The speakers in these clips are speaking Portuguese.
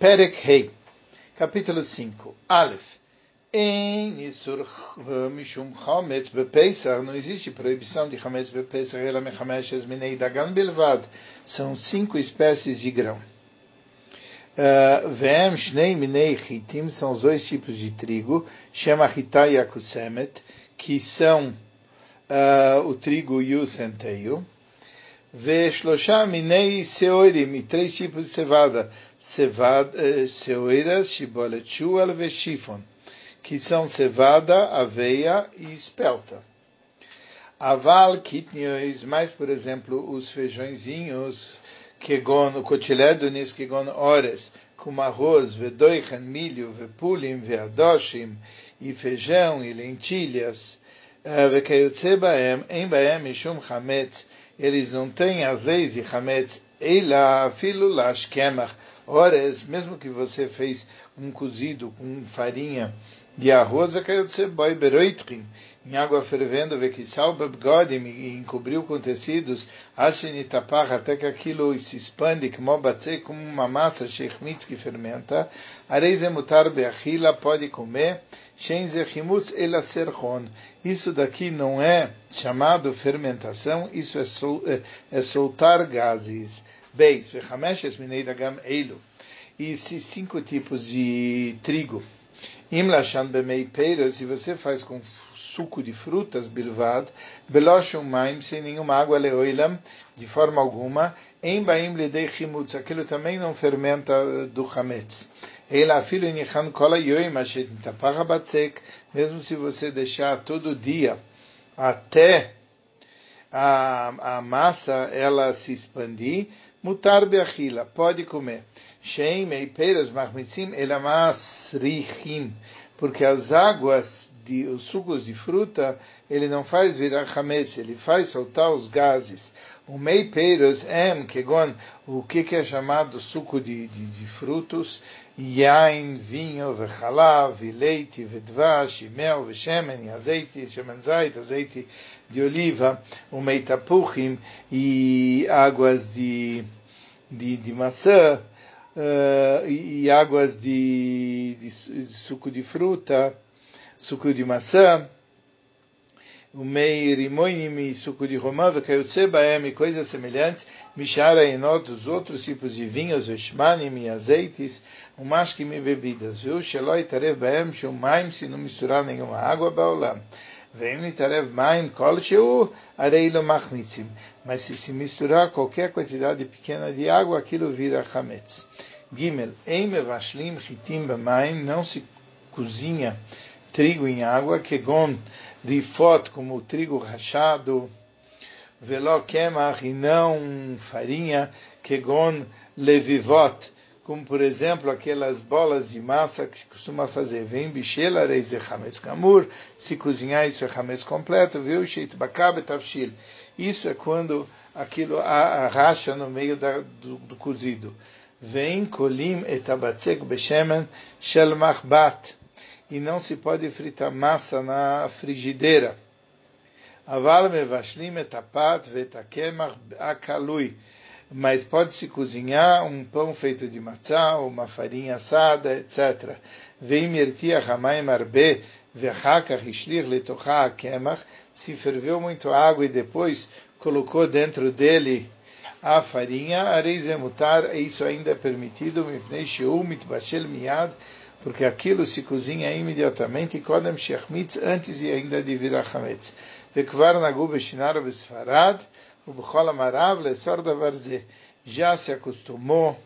Perek Hei, capítulo 5. Aleph. Em Isur Mishum Chametz Bepesach, não existe proibição de Chametz Bepesach, ela mechameshes minei dagan bilvad. São cinco espécies de grão. Vem Shnei Minei Chitim, são os dois tipos de trigo, chama Hitai Akusemet, que são uh, o trigo e o centeio. Veshlosha Minei Seorim, três tipos de cevada seoiras, shibolet shuel veshifon, que são cevada, aveia e espelta. Aval kitniois, mais por exemplo, os feijõezinhos, kegon, o cotiledonis, kegon ores, com arroz, vedoichan, milho, vepulim, veadoshim, e feijão e lentilhas, vekayotze baem, em baem mishum chametz, eles não têm as leis de chametz, eila filo lashkemach, Ores, mesmo que você fez um cozido com farinha de arroz, em água fervendo, e encobriu com tecidos, até que aquilo se expande, como uma massa sheichmitz que fermenta, areizemutar beachila, pode comer, isso daqui não é chamado fermentação, isso é, sol, é, é soltar gases. Beis, vechameshes minei dagam eilu. E esses cinco tipos de trigo. Im lashan bemei peiras, se você faz com suco de frutas, bilvad, beloshum maim, sem nenhuma água leoilam, de forma alguma, em baim ledei chimutz, aquilo também não fermenta do chametz. Ela filho nichan kola yoim ashet nitapacha batzek, mesmo se você deixar todo dia até a, a massa ela se expandir, mutar beachila, pode comer. Sheim e peras machmitzim elamasrichim, porque as águas de os sucos de fruta ele não faz virar chametz, ele faz soltar os gases. O mei peras em kegon, o que, que é chamado suco de, de, de frutos, yain, vinho, vechalav, leite, vedvash, mel, veshemen, azeite, shemen zait, azeite de oliva, o mei tapuchim e águas de, de, de maçã, uh, e, águas de, suco de fruta, suco de maçã, o mei rimoinim e suco de romã, vekayotsebaem e coisas semelhantes, mishara enot, os outros tipos de vinhos, veshmanim e azeites, o mashkim e bebidas, viu? Sheloi tarev baem, shumaim, se não misturar nenhuma água, baolam. Vem nitarev maim kol sheu areilo machmitzim. Mas se se misturar qualquer quantidade pequena de água, aquilo vira chametz. Gimel, em mevashlim chitim b'maim, não se cozinha trigo em água, kegon rifot, como o trigo rachado, velo kemach, e não farinha, kegon levivot, como por exemplo aquelas bolas de massa que se costuma fazer. Vem bichela reize chametz kamur, se cozinhar isso é chametz completo, viu? Sheit bakabe tavshil. Isso é quando aquilo arracha no meio da, do, do cozido. Vem kolim etabatzek beshemen shel machbat. E não se pode fritar massa na frigideira. Aval mevashlim etapat vetakemach akalui mas pode-se cozinhar um pão feito de matzá, uma farinha assada, etc. Vem mirtia hamaim arbe vechaka rishlir letocha kemach, se ferveu muito água e depois colocou dentro dele a farinha, areizemutar, isso ainda é permitido, mipnei sheu mitbashel miad, porque aquilo se cozinha imediatamente, kodem shechmitz, antes e ainda de virar chametz. Vekvar nagu beshinar besfarad, o Bechol Amarav Lesor Davarze já se acostumou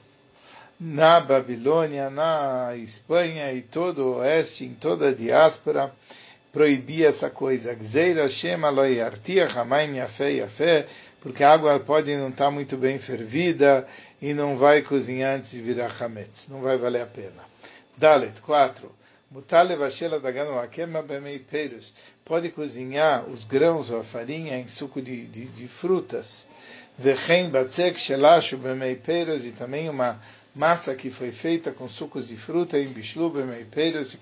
na Babilônia, na Espanha e todo o oeste, em toda a diáspora, proibia essa coisa. Gzeira Shema Loyartia Hamaim Yafé Yafé, porque a água pode não estar muito bem fervida e não vai cozinhar antes de virar chametz. Não vai valer a pena. Dalet 4. Pode cozinhar os grãos ou a farinha em suco de, de, de frutas. E também uma massa que foi feita com sucos de fruta em bishlu bemei perus. E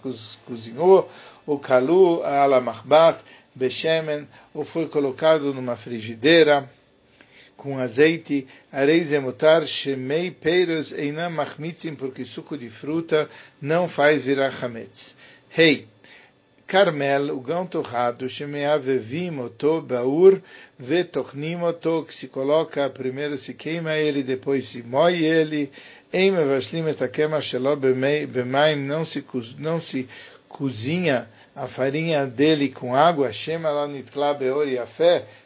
cozinhou o kalu ala machbat beshemen. Ou foi colocado numa frigideira. Com azeite, areis emutar, shemei peiros einam machmitzim, porque suco de fruta não faz virar chametz. Rei, hey, Carmel, o gão torrado, shemeavevim oto baur, vetochnim oto, que se coloca, primeiro se queima ele, depois se moe ele, em mevashlim etakema shelo bemaim, não se, não se cozinha a farinha dele com água, shema la nitla beor fé,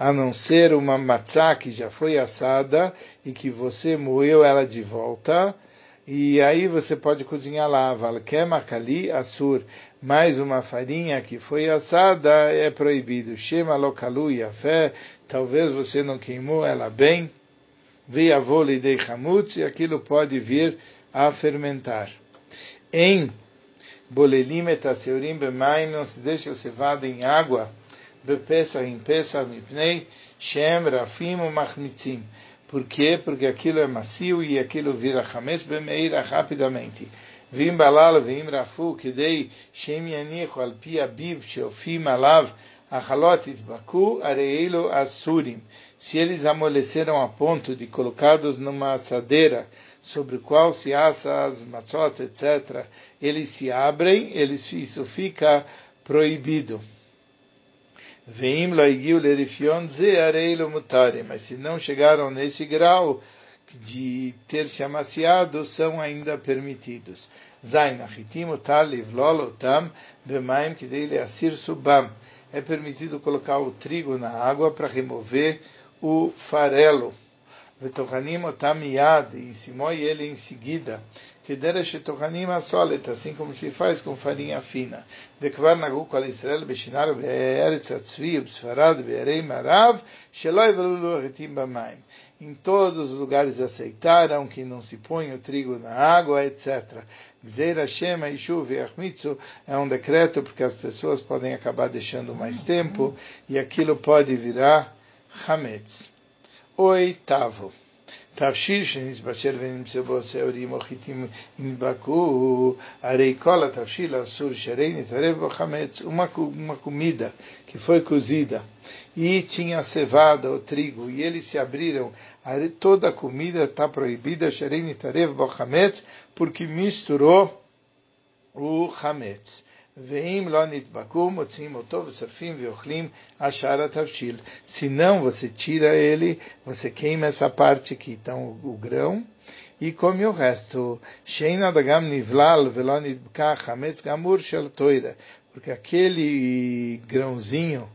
a não ser uma matzá que já foi assada e que você moeu ela de volta, e aí você pode cozinhar lá, valkemakali assur, mais uma farinha que foi assada é proibido. Shema lokalu yafé, talvez você não queimou ela bem, veia vôlei de chamutz, e aquilo pode vir a fermentar. Em bolelim etaseurim bemaim, não se deixa cevada em água, bepesach em pesach mipnei, shem rafim machmitzim. Por quê? Porque aquilo é macio e aquilo vira chametz bemeira rapidamente. Vim balal vim rafu kidei shem yanichu al pi abiv sheofim alav achalot itbaku areilo asurim. Se eles amoleceram a ponto de colocados numa assadeira sobre o qual se assa as matzot, etc., eles se abrem, eles, isso fica proibido. Veim loigiu lerifion zeareilo mutare, mas se não chegaram nesse grau de ter se amaciado, são ainda permitidos. Zain achitim utar livlolotam bemaim kidei asir subam. É permitido colocar o trigo na água para remover o farelo. Vetochanim otam yad, e ele em seguida assim como se faz com farinha fina. Dekvar nagu kol Israel beshinar be'eretz atzvi, b'sfarad, be'erei marav, sheloi velulu retim b'maim. Em todos os lugares aceitaram que não se põe o trigo na água, etc. Gzeira Shema, Yishuv e Achmitsu é um decreto porque as pessoas podem acabar deixando mais tempo e aquilo pode virar Hametz. Oitavo. תבשיל שנתבשל ונמצא בו שעורים או חיטים נדבקו, הרי כל התבשיל אסור שהרי נתערב בו חמץ, uma, uma comida que foi cozida e tinha cevada ou trigo e eles se abriram, toda a comida está proibida, שהרי נתערב בו חמץ, porque misturou o chametz. Veim lo nitbakum, motzim otov, safim veochlim, achar tavshil. Se não, você tira ele, você queima essa parte que está o, grão, e come o resto. Nivlal gamur. Porque aquele grãozinho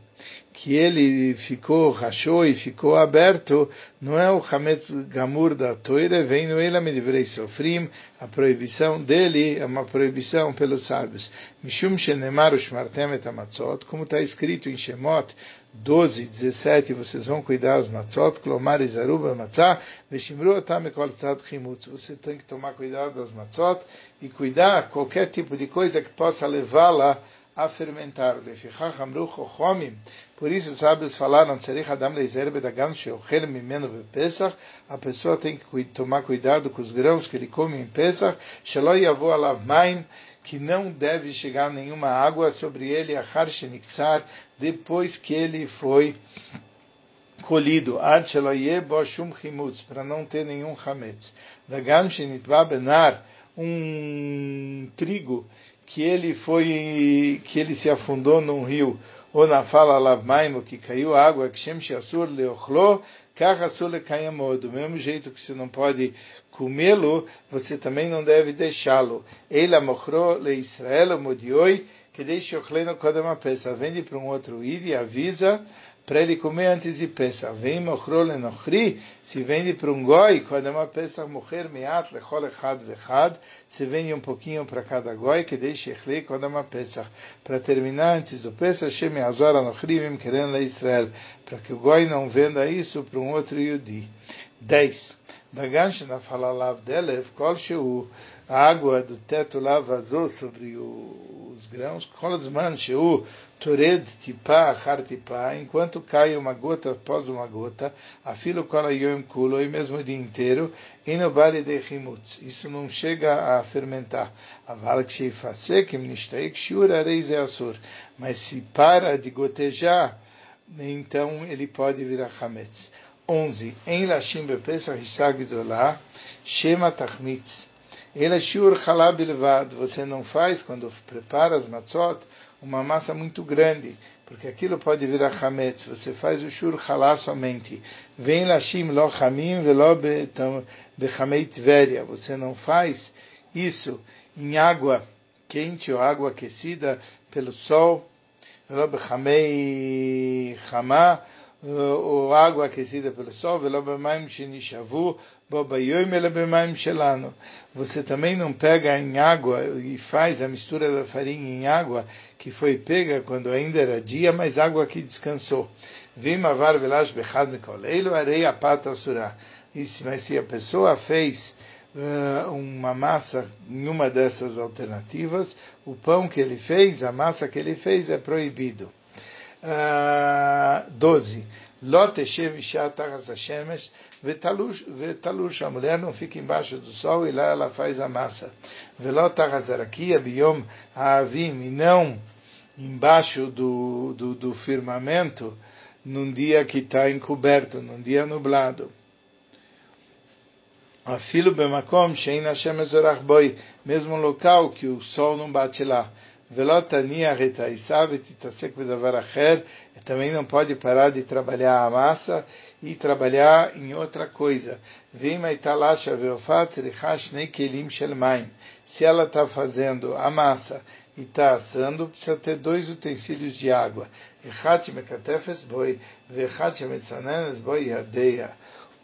que ele ficou, rachou e ficou aberto, não é o Hametz Gamur da Toira, vem no Ela Medivrei Sofrim, a proibição dele é uma proibição pelos sábios. Mishum Shenemar Ushmartem et Amatzot, como está escrito em Shemot 12, 17, vocês vão cuidar das matzot, klomar izaruba matzah, veshimru atam ekol tzad chimutz. Você tem que tomar cuidado das matzot e cuidar qualquer tipo de coisa que possa levá-la a fermentar. Por isso, os sábios falaram, a pessoa tem que tomar cuidado com os grãos que ele come em Pesach, que não deve chegar nenhuma água sobre ele, depois que ele foi colhido, para não ter nenhum chametz. um trigo que ele foi, que ele se afundou num rio, ou na fala lavmaimo, que caiu água, que shem shiasur leochlo, kachasur lekayamod. Do mesmo jeito que você não pode comê-lo, você também não deve deixá-lo. Eila mochro le Israel modioi, que deixe ochleno kodem a Vende para um outro ir e avisa para ele comer antes de Pesach. Vem mochro lenochri, se vende para um goi, quando é uma Pesach, mocher meat lechol echad vechad, se vende um pouquinho para cada goi, que deixe echle quando é uma Pesach. Para terminar antes do Pesach, Shem azor anochri vim querendo a Israel, para que o goi não venda isso para um outro yudi. 10. Da gancha na fala lav delev, kol sheu, a água do teto lá vazou sobre o, os grãos, enquanto cai uma gota após uma gota, afilo kol yom kulo, e mesmo o dia inteiro, e no vale de chimutz. Isso não chega a fermentar. Mas se para de gotejar, então ele pode virar chametz. 11. Em Lashim Bepesach Ishag Gdolah, Shema Tachmitz. Ele Shur Halab Levad. Você não faz, quando prepara as matzot, uma massa muito grande, porque aquilo pode virar chametz. Você faz o Shur Halá somente. Vem Lashim Lo Chamim Velo Bechamei Tveria. Você não faz isso em água quente ou água aquecida pelo sol. Velo Bechamei Chamá ou água aquecida pelo sol, você também não pega em água e faz a mistura da farinha em água que foi pega quando ainda era dia, mas água que descansou. pata Mas se a pessoa fez uma massa em uma dessas alternativas, o pão que ele fez, a massa que ele fez é proibido. 12. Lot Eshev Isha Tachas Hashemesh Vetalush. A mulher não fica embaixo do sol e lá ela faz a massa. Velot Tachas Arakia Biyom Haavim. E não embaixo do, do, do firmamento num dia que está encoberto, num dia nublado. Afilo bemakom shein Hashem mesmo local que o sol não bate lá. Também não pode parar de trabalhar a massa e trabalhar em outra coisa. Se ela está fazendo a massa e está assando, precisa ter dois utensílios de água.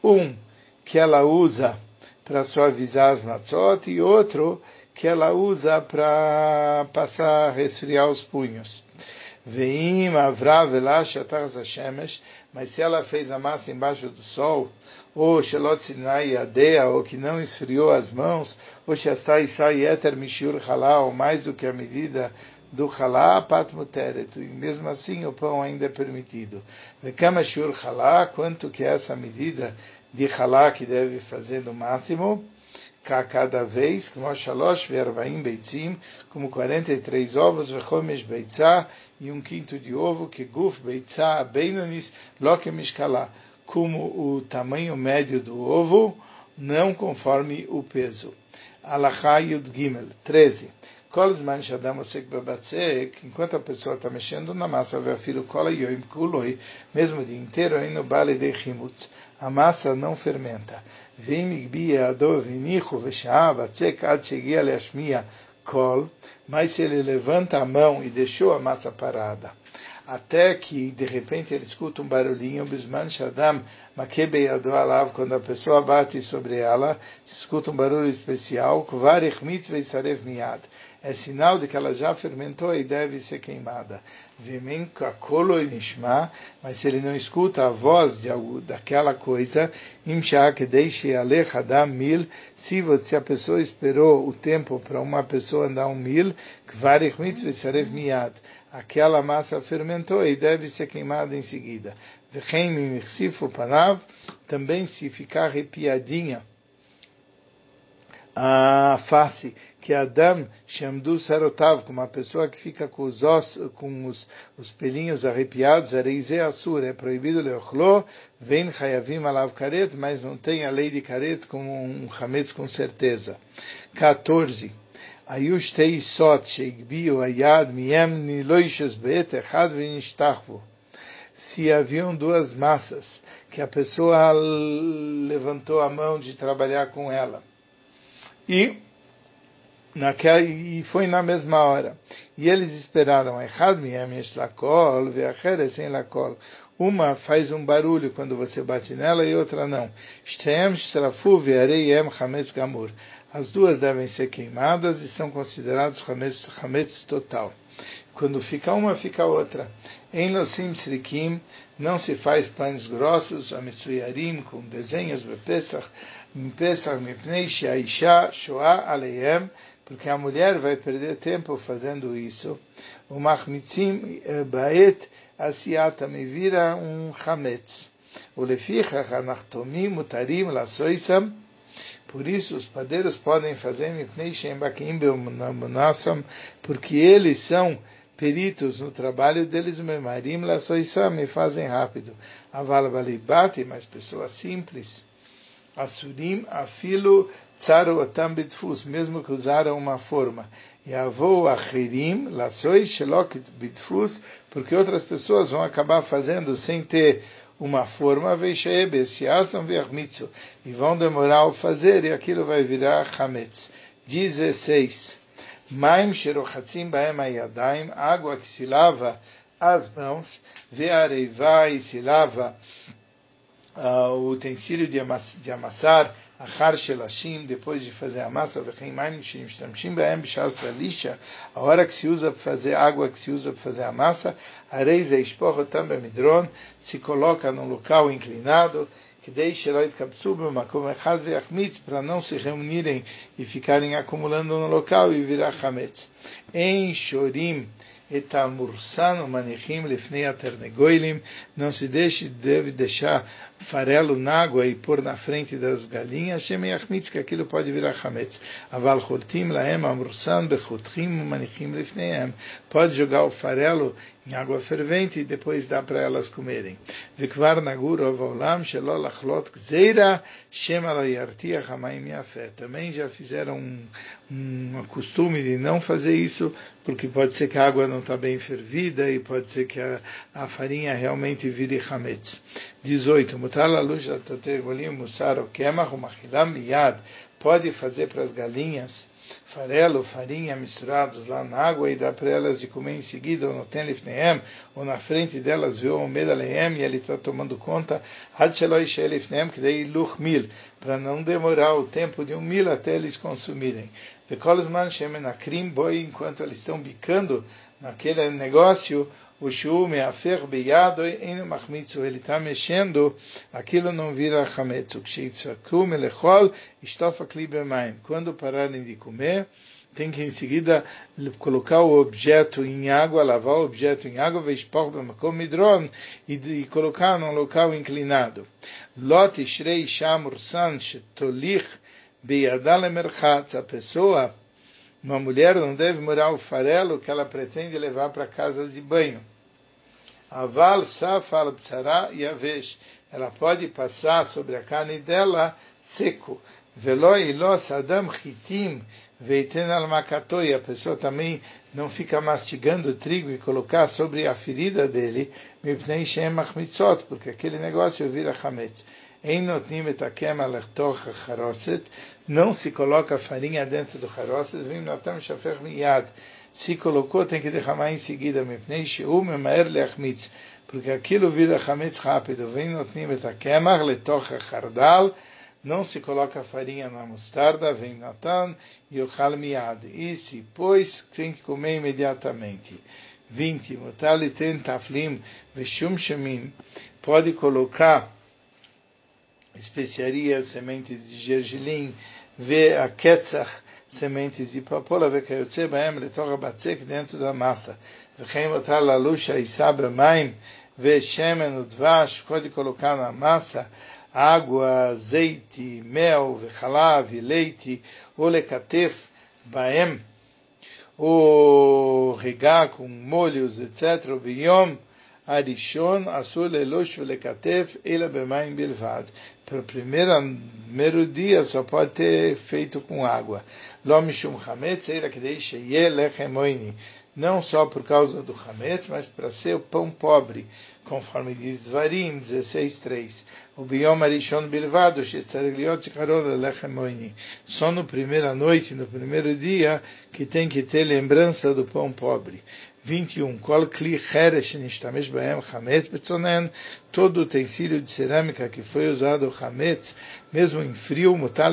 Um que ela usa para suavizar as matzot e outro que ela usa para passar, resfriar os punhos. Veim avra velash shemesh, mas se ela fez a massa embaixo do sol, ou shelot sinai adea, ou que não esfriou as mãos, ou shasai sai eter mishur halal, mais do que a medida do halá pat muteret, e mesmo assim o pão ainda é permitido. Vekama shur halá, quanto que é essa medida de halá que deve fazer no máximo? Cada vez, como shalosh vervaim beitzim, como 43 ovos, vechomesh beitzah, e um quinto de ovo, que guf beitzah beinonis, loke mishkala, como o tamanho médio do ovo, não conforme o peso. Alachá Yud Gimel, 13. Kolzman Shadam Osek Babatzek, enquanto a pessoa está mexendo na massa, vê filho Kola Yoim Kuloi, mesmo o dia inteiro, aí no Bale de Himutz, a massa não fermenta. Vem Igbia Adov Nichu Veshaa Batzek Ad Shegia Leashmia Kol, mas se ele levanta a mão e deixou a massa parada, até que de repente ele escuta um barulhinho, Bisman Shadam Makebe Alav, quando a pessoa bate sobre ela, escuta um barulho especial, Kvarich Mitzvah Isarev Miad é sinal de que ela já fermentou e deve ser queimada. Mas se ele não escuta a voz de algo, daquela coisa, mil, se, se a pessoa esperou o tempo para uma pessoa andar um mil, aquela massa fermentou e deve ser queimada em seguida. Também se ficar arrepiadinha a face que Adam Shamdu Sarotav, como uma pessoa que fica com os ossos, com os, os pelinhos arrepiados, Areize Asur, é proibido leochlo, vem Hayavim Alav Karet, mas não tem a lei de Karet como um Hametz com certeza. 14. Ayush tei sot sheigbiu ayad miem niloishes beet echad v'nishtachvu. Se haviam duas massas que a pessoa levantou a mão de trabalhar com ela e, naquela, e foi na mesma hora. E eles esperaram. Uma faz um barulho quando você bate nela e outra não. As duas devem ser queimadas e são consideradas hametz total. Quando fica uma, fica outra. Em Srikim não se faz pães grossos, amitsuyarim, com desenhos, bepesach, porque a mulher vai perder tempo fazendo isso. O Machmitzim Baet Asiata me vira um Hametz. O Lefichach Anachtomim Mutarim Lasoisam, por isso os padeiros podem fazer Mipnei Shem Bakim Be'umunasam, porque eles são peritos no trabalho deles, Memarim Lasoisam, e fazem rápido. Aval Balibati, mas pessoas simples Asurim afilo tzaru otam bitfus, mesmo que usaram uma forma. E avô achirim laçois shelok bitfus, porque outras pessoas vão acabar fazendo sem ter uma forma, veishebe, siasam vermitzu, e vão demorar a fazer, e aquilo vai virar chametz. 16. Maim sherochatzim baem ayadaim, água que se lava as mãos, ve'areiva e se lava uh, o utensílio de, amass de amassar, achar shelashim, depois de fazer a massa, a hora que se usa para fazer água, que se usa para fazer a massa, areis e esporro também midron, se coloca num local inclinado, para não se reunirem e ficarem acumulando no local e virar chametz. Em etamursan manichim lefnei aternegoilim, não se deixe, deve deixar farelo na água e pôr na frente das galinhas, shemeyachmitz, que aquilo pode virar chametz. Aval chultim laem amursan bechutrim manichim lefneihem, pode jogar o farelo em água fervente e depois dá para elas comerem. Vikvar nagur olam shelo lachlot gzeira shem yartiach hamayim yafet. Também já fizeram um, um costume de não fazer isso, porque pode ser que a água não está bem fervida e pode ser que a, a farinha realmente vire chametz. 18. Mutar la luz musar o kemach machilam miyad. Pode fazer para as galinhas farelo, farinha misturados lá na água e dá para elas de comer em seguida, ou no tenlifneem, ou na frente delas, viu o medaleem, e ele está tomando conta, que daí luch mil, para não demorar o tempo de um mil até eles consumirem. Enquanto eles estão bicando naquele negócio, o shume afer beyado em machmitzu, ele está mexendo, aquilo não vira chametzu. Ksheifsaku melechol, estofa kli bemaim. Quando pararem de comer, tem que em seguida colocar o objeto em água, lavar o objeto em água, veispor bemakom midron, e, e colocar num local inclinado. Lot ishrei shamur san shetolich beyadal emerchatz, a pessoa uma mulher não deve morar o farelo que ela pretende levar para casa de banho. Aval safal psara yavesh. Ela pode passar sobre a carne dela seco. Velo ilos adam chitim veiten al makatoi. A pessoa também não fica mastigando trigo e colocar sobre a ferida dele, mipnei shem machmitzot, porque aquele negócio vira chametz. Não se coloca farinha dentro do charoset. Vim natam shafer miyad se colocou, tem que derramar em seguida, porque aquilo vira chametz rápido. Vem não se coloca farinha na mostarda, vem natan, o miad. E se pois, tem que comer imediatamente. 20. Mutali ten taflim veshum shemim, pode colocar especiarias, sementes de gergelim, ve a ketzach, sementes de papoula, vekayotse baem letorah batzek dentro da massa. Vem botar la luxa e isabe maim, vexemen o dvash, pode colocar na massa água, azeite, mel, vechalav, leite, olekatef, baem, ou regar com molhos, etc., o vinhom, arishon, asul, le velekatef, ele é bemaim bilvad o primeiro, primeiro dia só pode ter feito com água. Que deixa Não só por causa do hametz, mas para ser o pão pobre, conforme diz Varim 16.3. O bioma arishon bilvado, shetzareliot karol lechem Só no primeira noite, no primeiro dia, que tem que ter lembrança do pão pobre. 21. Kol kli cheresh nishtamesh baem chametz betzonen. Todo utensílio de cerâmica que foi usado chametz, mesmo em frio, mutal.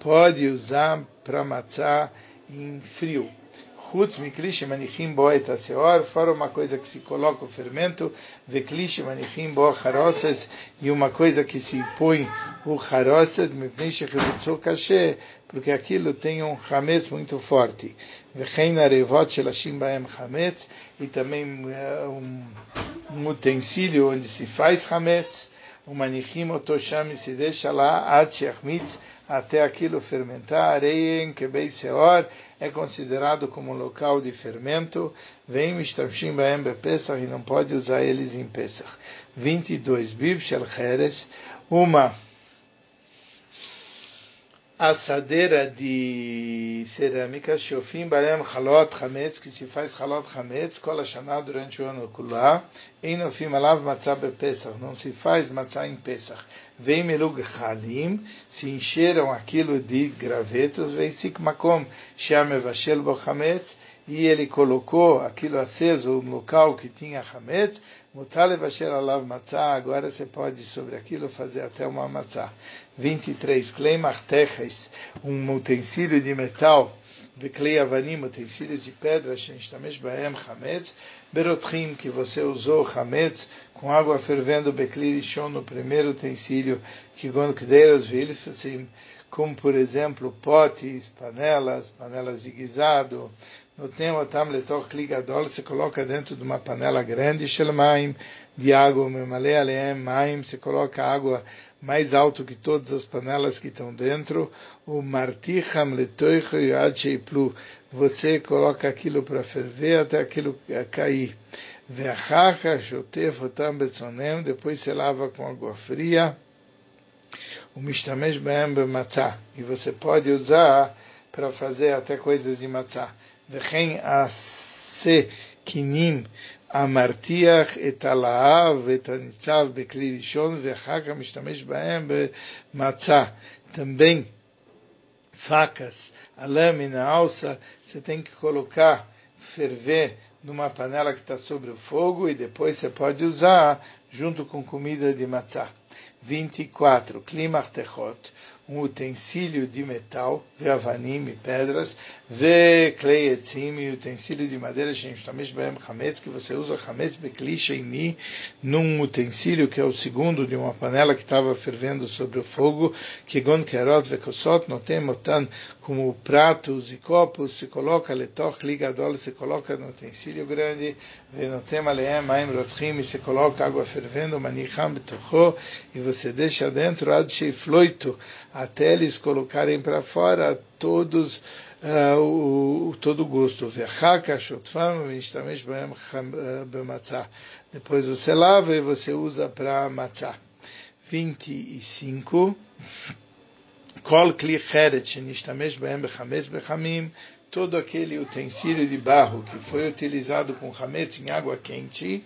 Pode usar para matzah em frio. Chutz miklish manichim bo et aseor, fora uma coisa que se coloca o fermento, veklish manichim bo harosses, e uma coisa que se põe o harosset, mipnish chivutzu kashe, porque aquilo tem um chametz muito forte. Vechein arevot shelashim baem chametz, e também um, um utensílio onde se faz chametz, otosham e se deixa lá, ad shechmitz, até aquilo fermentar, areia que bem seor é considerado como local de fermento, vem mishtamshim baem Pesach e não pode usar eles em Pesach. 22. Biv shel cheres, uma assadeira de cerâmica, shofim baem halot chametz, que se faz halot chametz, kol hashanah durante o ano kulá, enofim alav matzah Pesach, não se faz matzah em Pesach. Vem melug halim, se encheram aquilo de gravetos, vem sik makom, shame vashel bo chametz, e ele colocou aquilo aceso no local que tinha chametz, Mutale vasher alav matzah, agora você pode sobre aquilo fazer até uma matzah. 23. Klei marteches, um utensílio de metal, Beklei avanim, utensílios de pedra, Shenshtamesh baem chametz, Berotrim, que você usou chametz, com água fervendo, Beklei rishon, no primeiro utensílio, Kigon kdeiros vilfacim, como por exemplo potes, panelas, panelas de guisado, se coloca dentro de uma panela grande, shelmaim, de água, memale aleem, maim, se coloca água mais alto que todas as panelas que estão dentro, o marticham letoich yad sheiplu, você coloca aquilo para ferver até aquilo cair. Ve'achacha shotef otam betzonem, depois se lava com água fria, o mishtamesh be'em b'matzah, e você pode usar para fazer até coisas de matzah. וכן עשה קינים המרתיח את הלהב ואת הניצב בכלי ראשון ואחר כך משתמש בהם במצה. Também facas, a lâmina, a alça, você tem que colocar, ferver numa panela que está sobre o fogo e depois você pode usar junto com comida de matzah. 24. Klimartechot, um utensílio de metal, veavanim pedras, ve kleietzim e utensílio de madeira, shemshtamesh behem chametz, que você usa chametz bekli sheini, num utensílio que é o segundo de uma panela que estava fervendo sobre o fogo, que gon kerot vekosot, notem otan, como pratos e copos, se coloca letoch ligadol, se coloca no utensílio grande, venotem aleem maim rotchim, e se coloca água fervendo, manicham betocho, e você deixa dentro, ad sheifloito, até eles colocarem para fora todos uh, o, todo o gosto. Depois você lava e você usa para matzah. 25. Kol kli todo aquele utensílio de barro que foi utilizado com chametz em água quente,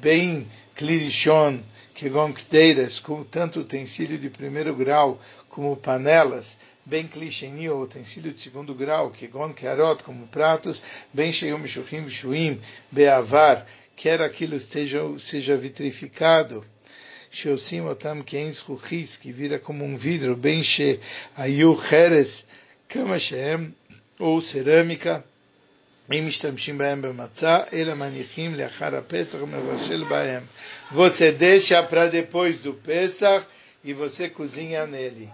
bem klirishon, que kteiras, com tanto utensílio de primeiro grau como panelas, bem clicheni, ou utensílio de segundo grau, que gon kerot, como pratos, bem sheyum mishuchim shuim, beavar, quer aquilo esteja, seja vitrificado, sheosim otam keins ruchis, que vira como um vidro, bem she ayu cheres, kama sheem, ou cerâmica, אם משתמשים בהם במצה, אלא מניחים לאחר הפסח ומבשל בהם. Você deixa para depois do Pesach e você cozinha nele.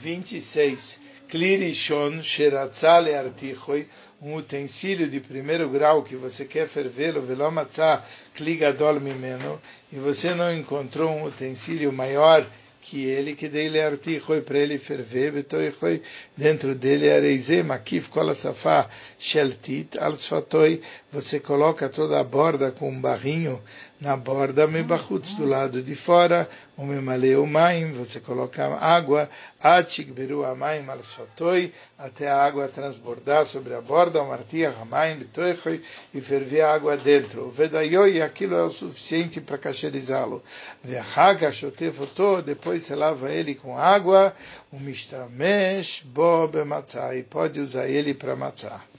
26. Klirishon sheratzale artichoi, um utensílio de primeiro grau que você quer fervê-lo, velomatzah kligadol mimeno, e você não encontrou um utensílio maior que ele, que dele artichoi para ele ferver, betoichoi, dentro dele areizê, makif kol safá sheltit, al sfatoi, você coloca toda a borda com um barrinho na borda mebachutz, do lado de fora, o memaleu maim, você coloca água, atik beru amaim al sfatoi, até a água transbordar sobre a borda, o martia amaim betoichoi, e ferver a água dentro. O vedayoi, aquilo é o suficiente para cacherizá-lo. Vehaga shotefotô, depois você lava ele com água, o mistamesh bo bematzah, e pode usar ele para matzah.